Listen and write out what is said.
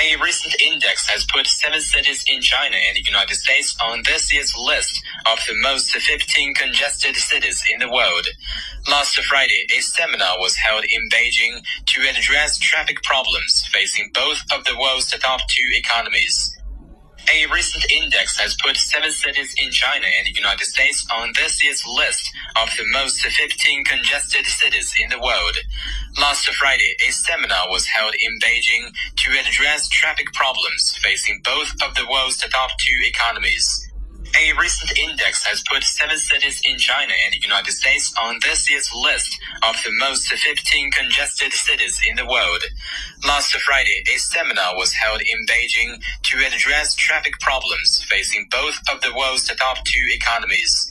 A recent index has put seven cities in China and the United States on this year's list of the most 15 congested cities in the world. Last Friday, a seminar was held in Beijing to address traffic problems facing both of the world's top two economies. A recent index has put seven cities in China and the United States on this year's list of the most 15 congested cities in the world. Last Friday, a seminar was held in Beijing to address traffic problems facing both of the world's top two economies. A recent index has put seven cities in China and the United States on this year's list of the most 15 congested cities in the world. Last Friday, a seminar was held in Beijing to address traffic problems facing both of the world's top two economies.